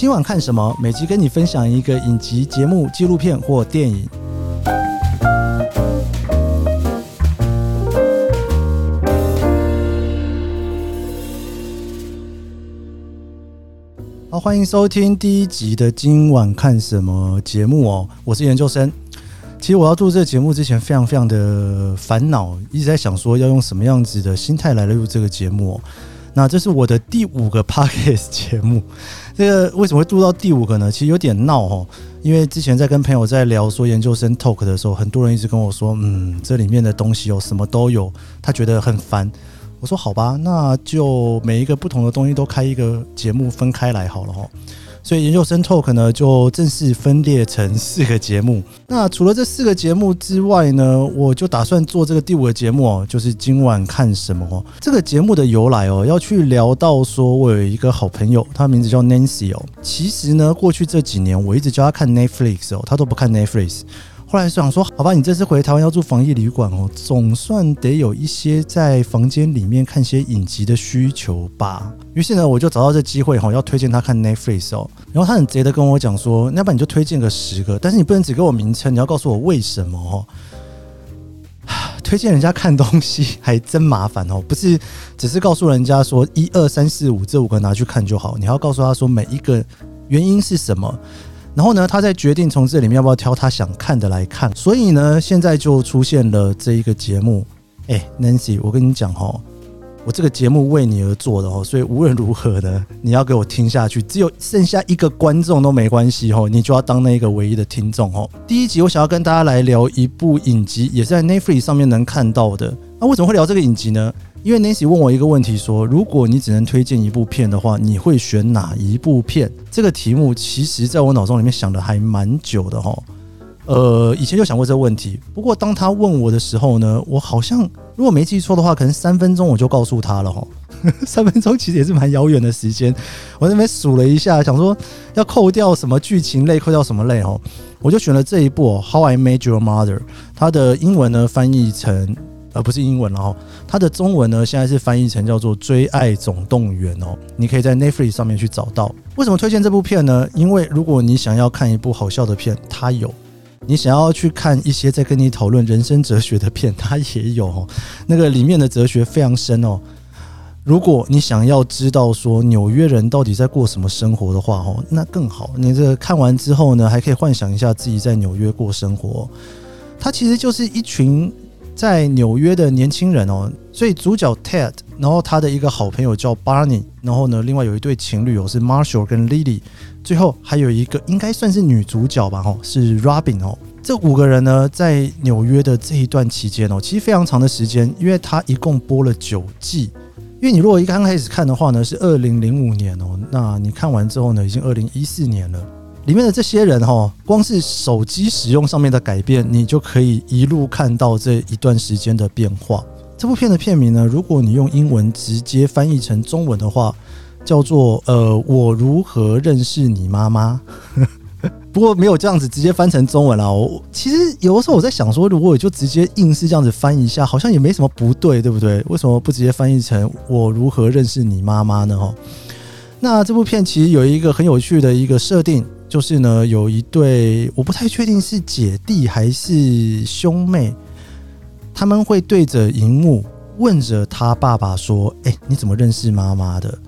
今晚看什么？每集跟你分享一个影集、节目、纪录片或电影。好，欢迎收听第一集的《今晚看什么》节目哦，我是研究生。其实我要做这个节目之前，非常非常的烦恼，一直在想说要用什么样子的心态来录这个节目。那这是我的第五个 podcast 节目，这个为什么会录到第五个呢？其实有点闹哦，因为之前在跟朋友在聊说研究生 talk 的时候，很多人一直跟我说，嗯，这里面的东西有什么都有，他觉得很烦。我说好吧，那就每一个不同的东西都开一个节目分开来好了哈。所以研究生 Talk 呢，就正式分裂成四个节目。那除了这四个节目之外呢，我就打算做这个第五个节目哦，就是今晚看什么。这个节目的由来哦，要去聊到说，我有一个好朋友，他名字叫 Nancy 哦。其实呢，过去这几年我一直叫他看 Netflix 哦，他都不看 Netflix。后来想说，好吧，你这次回台湾要住防疫旅馆哦，总算得有一些在房间里面看些影集的需求吧。于是呢，我就找到这机会哈，要推荐他看 Netflix 哦。然后他很贼的跟我讲说，要不然你就推荐个十个，但是你不能只给我名称，你要告诉我为什么哦。推荐人家看东西还真麻烦哦，不是只是告诉人家说一二三四五这五个拿去看就好，你还要告诉他说每一个原因是什么。然后呢，他再决定从这里面要不要挑他想看的来看。所以呢，现在就出现了这一个节目。哎，Nancy，我跟你讲哦，我这个节目为你而做的哦，所以无论如何的，你要给我听下去。只有剩下一个观众都没关系哦，你就要当那个唯一的听众哦。第一集我想要跟大家来聊一部影集，也是在 n e t f l i 上面能看到的。那为什么会聊这个影集呢？因为 Nancy 问我一个问题，说：“如果你只能推荐一部片的话，你会选哪一部片？”这个题目其实在我脑中里面想的还蛮久的哈。呃，以前就想过这个问题，不过当他问我的时候呢，我好像如果没记错的话，可能三分钟我就告诉他了哈。三分钟其实也是蛮遥远的时间，我那边数了一下，想说要扣掉什么剧情类，扣掉什么类哈，我就选了这一部《How I Made Your Mother》，它的英文呢翻译成。而不是英文，然后它的中文呢，现在是翻译成叫做《追爱总动员》哦。你可以在 Netflix 上面去找到。为什么推荐这部片呢？因为如果你想要看一部好笑的片，它有；你想要去看一些在跟你讨论人生哲学的片，它也有哦。那个里面的哲学非常深哦。如果你想要知道说纽约人到底在过什么生活的话哦，那更好。你这看完之后呢，还可以幻想一下自己在纽约过生活。它其实就是一群。在纽约的年轻人哦，所以主角 Ted，然后他的一个好朋友叫 Barney，然后呢，另外有一对情侣哦，是 Marshall 跟 Lily，最后还有一个应该算是女主角吧，哦，是 Robin 哦。这五个人呢，在纽约的这一段期间哦，其实非常长的时间，因为他一共播了九季。因为你如果一刚开始看的话呢，是二零零五年哦，那你看完之后呢，已经二零一四年了。里面的这些人哈，光是手机使用上面的改变，你就可以一路看到这一段时间的变化。这部片的片名呢，如果你用英文直接翻译成中文的话，叫做“呃，我如何认识你妈妈”。不过没有这样子直接翻成中文啦。我其实有的时候我在想说，如果我就直接硬是这样子翻一下，好像也没什么不对，对不对？为什么不直接翻译成“我如何认识你妈妈”呢？哈，那这部片其实有一个很有趣的一个设定。就是呢，有一对我不太确定是姐弟还是兄妹，他们会对着荧幕问着他爸爸说：“哎，你怎么认识妈妈的？”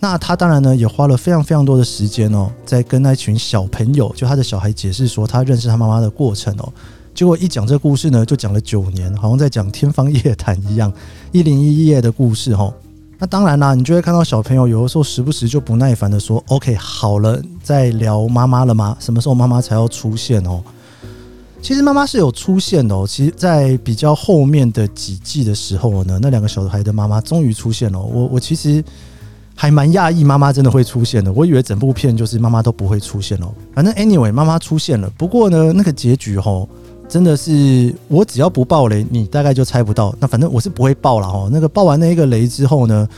那他当然呢也花了非常非常多的时间哦，在跟那群小朋友，就他的小孩解释说他认识他妈妈的过程哦。结果一讲这故事呢，就讲了九年，好像在讲天方夜谭一样，一零一夜的故事哦。那当然啦，你就会看到小朋友有的时候时不时就不耐烦的说：“OK，好了，在聊妈妈了吗？什么时候妈妈才要出现哦？”其实妈妈是有出现的哦。其实，在比较后面的几季的时候呢，那两个小孩的妈妈终于出现了。我我其实还蛮讶异，妈妈真的会出现的。我以为整部片就是妈妈都不会出现哦。反正 anyway，妈妈出现了。不过呢，那个结局吼。真的是我只要不爆雷，你大概就猜不到。那反正我是不会爆了哦。那个爆完那一个雷之后呢，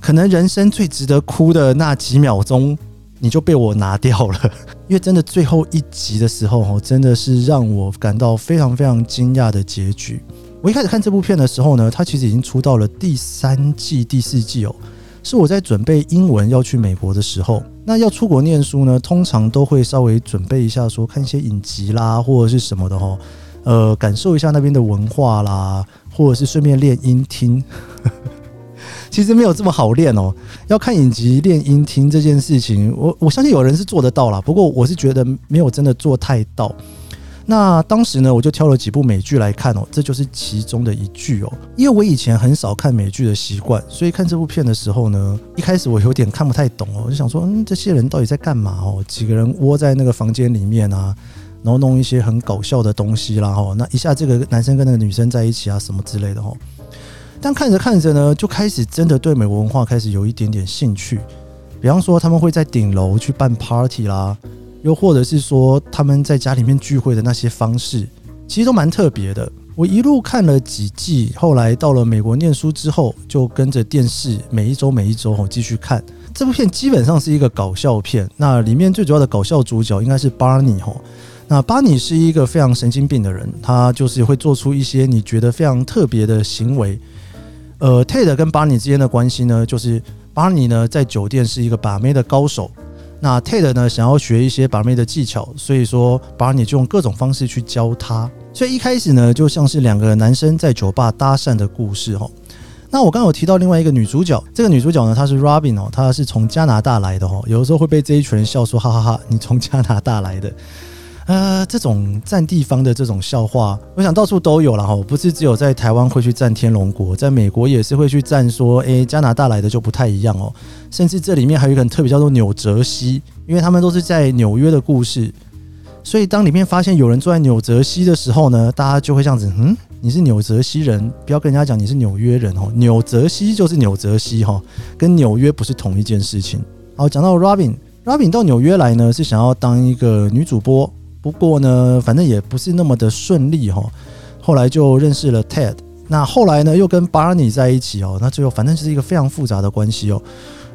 可能人生最值得哭的那几秒钟，你就被我拿掉了。因为真的最后一集的时候，哈，真的是让我感到非常非常惊讶的结局。我一开始看这部片的时候呢，它其实已经出到了第三季、第四季哦。是我在准备英文要去美国的时候，那要出国念书呢，通常都会稍微准备一下，说看一些影集啦，或者是什么的哦，呃，感受一下那边的文化啦，或者是顺便练音听。其实没有这么好练哦，要看影集练音听这件事情，我我相信有人是做得到啦，不过我是觉得没有真的做太到。那当时呢，我就挑了几部美剧来看哦，这就是其中的一剧哦。因为我以前很少看美剧的习惯，所以看这部片的时候呢，一开始我有点看不太懂哦，我就想说，嗯，这些人到底在干嘛哦？几个人窝在那个房间里面啊，然后弄一些很搞笑的东西啦，哦，那一下这个男生跟那个女生在一起啊，什么之类的哦。但看着看着呢，就开始真的对美国文化开始有一点点兴趣，比方说他们会在顶楼去办 party 啦。又或者是说他们在家里面聚会的那些方式，其实都蛮特别的。我一路看了几季，后来到了美国念书之后，就跟着电视每一周每一周继续看这部片。基本上是一个搞笑片，那里面最主要的搞笑主角应该是巴尼吼。那巴尼是一个非常神经病的人，他就是会做出一些你觉得非常特别的行为。呃，Ted 跟巴尼之间的关系呢，就是巴尼呢在酒店是一个把妹的高手。那 Ted 呢，想要学一些把妹的技巧，所以说把你就用各种方式去教他。所以一开始呢，就像是两个男生在酒吧搭讪的故事哦。那我刚刚有提到另外一个女主角，这个女主角呢，她是 Robin 哦，她是从加拿大来的哦。有的时候会被这一群人笑说，哈哈哈，你从加拿大来的。呃，这种占地方的这种笑话，我想到处都有了哈，不是只有在台湾会去占天龙国，在美国也是会去占说，诶，加拿大来的就不太一样哦。甚至这里面还有一个很特别叫做纽泽西，因为他们都是在纽约的故事，所以当里面发现有人住在纽泽西的时候呢，大家就会这样子，嗯，你是纽泽西人，不要跟人家讲你是纽约人哦，纽泽西就是纽泽西哈，跟纽约不是同一件事情。好，讲到 Robin，Robin 到纽约来呢，是想要当一个女主播。不过呢，反正也不是那么的顺利哈。后来就认识了 Ted，那后来呢又跟 Barney 在一起哦。那最后反正就是一个非常复杂的关系哦。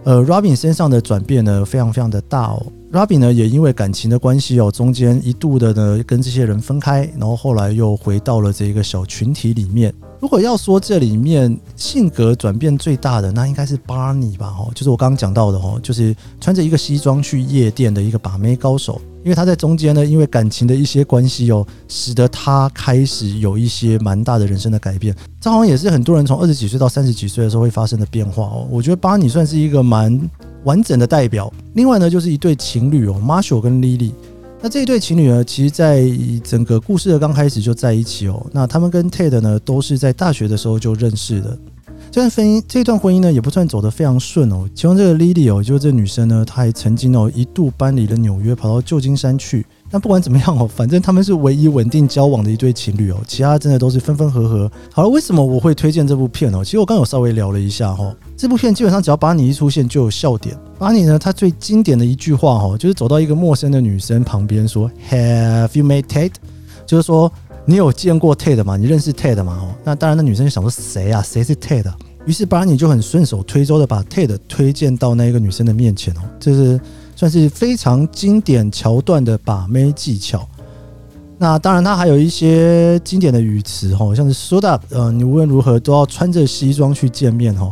呃，Robin 身上的转变呢非常非常的大哦。Robin 呢也因为感情的关系哦，中间一度的呢跟这些人分开，然后后来又回到了这一个小群体里面。如果要说这里面性格转变最大的，那应该是 Barney 吧？哦，就是我刚刚讲到的哦，就是穿着一个西装去夜店的一个把妹高手。因为他在中间呢，因为感情的一些关系哦，使得他开始有一些蛮大的人生的改变。这好像也是很多人从二十几岁到三十几岁的时候会发生的变化哦。我觉得巴尼算是一个蛮完整的代表。另外呢，就是一对情侣哦，Marshall 跟 Lily。那这一对情侣呢，其实在整个故事的刚开始就在一起哦。那他们跟 Ted 呢，都是在大学的时候就认识的。这段婚姻，这段婚姻呢，也不算走得非常顺哦。其中这个 Lily 哦，就是这女生呢，她还曾经哦一度搬离了纽约，跑到旧金山去。但不管怎么样哦，反正他们是唯一稳定交往的一对情侣哦。其他真的都是分分合合。好了，为什么我会推荐这部片哦？其实我刚有稍微聊了一下哈。这部片基本上只要巴尼一出现就有笑点。巴尼呢，他最经典的一句话哈，就是走到一个陌生的女生旁边说：“Have you met it？” 就是说。你有见过 Ted 吗？你认识 Ted 吗？哦，那当然，那女生就想说谁啊？谁是 Ted？于是巴尼就很顺手推舟的把 Ted 推荐到那个女生的面前哦，这是算是非常经典桥段的把妹技巧。那当然，他还有一些经典的语词哦，像是 “suit up”，呃，你无论如何都要穿着西装去见面哦。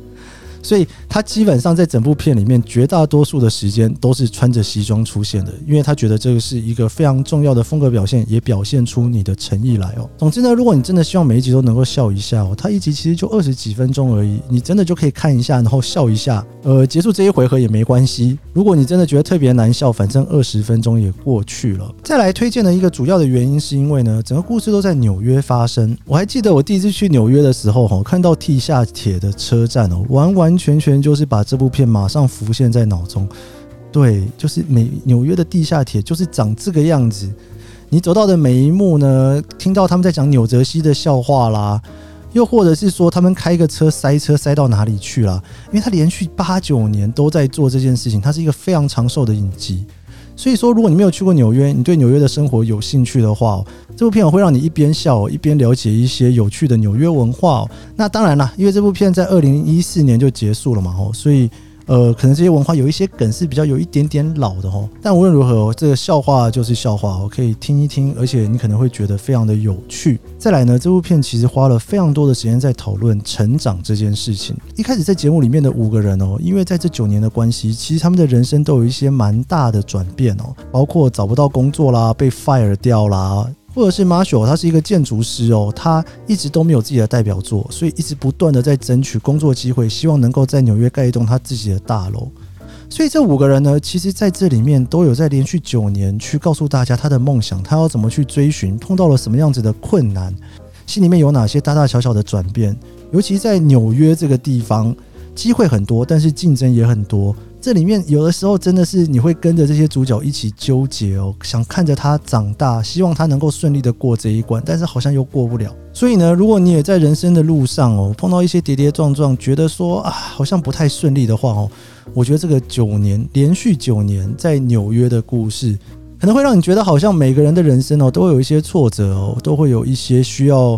所以他基本上在整部片里面绝大多数的时间都是穿着西装出现的，因为他觉得这个是一个非常重要的风格表现，也表现出你的诚意来哦。总之呢，如果你真的希望每一集都能够笑一下哦，他一集其实就二十几分钟而已，你真的就可以看一下，然后笑一下，呃，结束这一回合也没关系。如果你真的觉得特别难笑，反正二十分钟也过去了。再来推荐的一个主要的原因是因为呢，整个故事都在纽约发生。我还记得我第一次去纽约的时候，哈，看到地下铁的车站哦，完完。全全就是把这部片马上浮现在脑中，对，就是美纽约的地下铁就是长这个样子。你走到的每一幕呢，听到他们在讲纽泽西的笑话啦，又或者是说他们开个车塞车塞到哪里去了，因为他连续八九年都在做这件事情，它是一个非常长寿的影集。所以说，如果你没有去过纽约，你对纽约的生活有兴趣的话，这部片我会让你一边笑一边了解一些有趣的纽约文化。那当然啦，因为这部片在二零一四年就结束了嘛，吼，所以呃，可能这些文化有一些梗是比较有一点点老的哦。但无论如何，这个笑话就是笑话，我可以听一听，而且你可能会觉得非常的有趣。再来呢，这部片其实花了非常多的时间在讨论成长这件事情。一开始在节目里面的五个人哦，因为在这九年的关系，其实他们的人生都有一些蛮大的转变哦，包括找不到工作啦，被 fire 掉啦。或者是 Marshall，他是一个建筑师哦，他一直都没有自己的代表作，所以一直不断的在争取工作机会，希望能够在纽约盖一栋他自己的大楼。所以这五个人呢，其实在这里面都有在连续九年去告诉大家他的梦想，他要怎么去追寻，碰到了什么样子的困难，心里面有哪些大大小小的转变，尤其在纽约这个地方，机会很多，但是竞争也很多。这里面有的时候真的是你会跟着这些主角一起纠结哦，想看着他长大，希望他能够顺利的过这一关，但是好像又过不了。所以呢，如果你也在人生的路上哦，碰到一些跌跌撞撞，觉得说啊好像不太顺利的话哦，我觉得这个九年连续九年在纽约的故事，可能会让你觉得好像每个人的人生哦都会有一些挫折哦，都会有一些需要。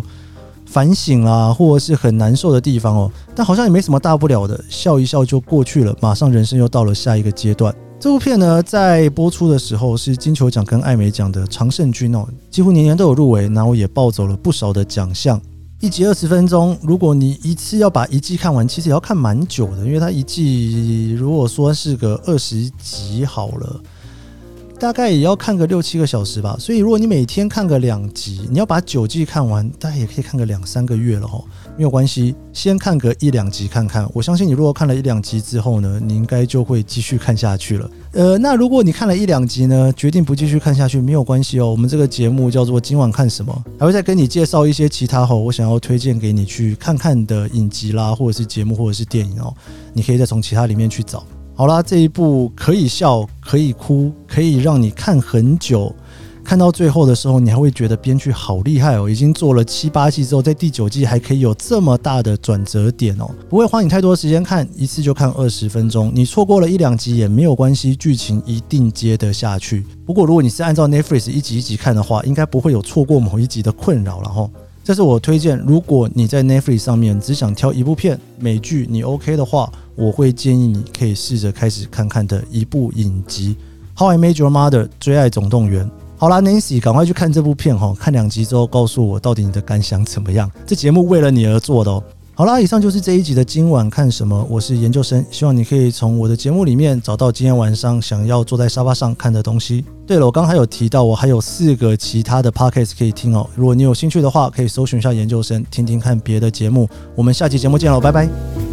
反省啊，或者是很难受的地方哦，但好像也没什么大不了的，笑一笑就过去了，马上人生又到了下一个阶段。这部片呢，在播出的时候是金球奖跟艾美奖的常胜军哦，几乎年年都有入围，然后也抱走了不少的奖项。一集二十分钟，如果你一次要把一季看完，其实也要看蛮久的，因为它一季如果说是个二十集好了。大概也要看个六七个小时吧，所以如果你每天看个两集，你要把九季看完，大概也可以看个两三个月了齁，没有关系，先看个一两集看看。我相信你如果看了一两集之后呢，你应该就会继续看下去了。呃，那如果你看了一两集呢，决定不继续看下去，没有关系哦。我们这个节目叫做今晚看什么，还会再跟你介绍一些其他齁，我想要推荐给你去看看的影集啦，或者是节目，或者是电影哦，你可以再从其他里面去找。好啦，这一部可以笑，可以哭，可以让你看很久，看到最后的时候，你还会觉得编剧好厉害哦！已经做了七八季之后，在第九季还可以有这么大的转折点哦，不会花你太多时间看，一次就看二十分钟，你错过了一两集也没有关系，剧情一定接得下去。不过如果你是按照 Netflix 一集一集看的话，应该不会有错过某一集的困扰了哈。这是我推荐，如果你在 Netflix 上面只想挑一部片美剧，你 OK 的话，我会建议你可以试着开始看看的一部影集《How I Met Your Mother》最爱总动员。好啦，Nancy，赶快去看这部片哈，看两集之后告诉我到底你的感想怎么样？这节目为了你而做的哦。好啦，以上就是这一集的今晚看什么。我是研究生，希望你可以从我的节目里面找到今天晚上想要坐在沙发上看的东西。对了，我刚还有提到，我还有四个其他的 podcast 可以听哦。如果你有兴趣的话，可以搜寻一下研究生，听听看别的节目。我们下期节目见喽，拜拜。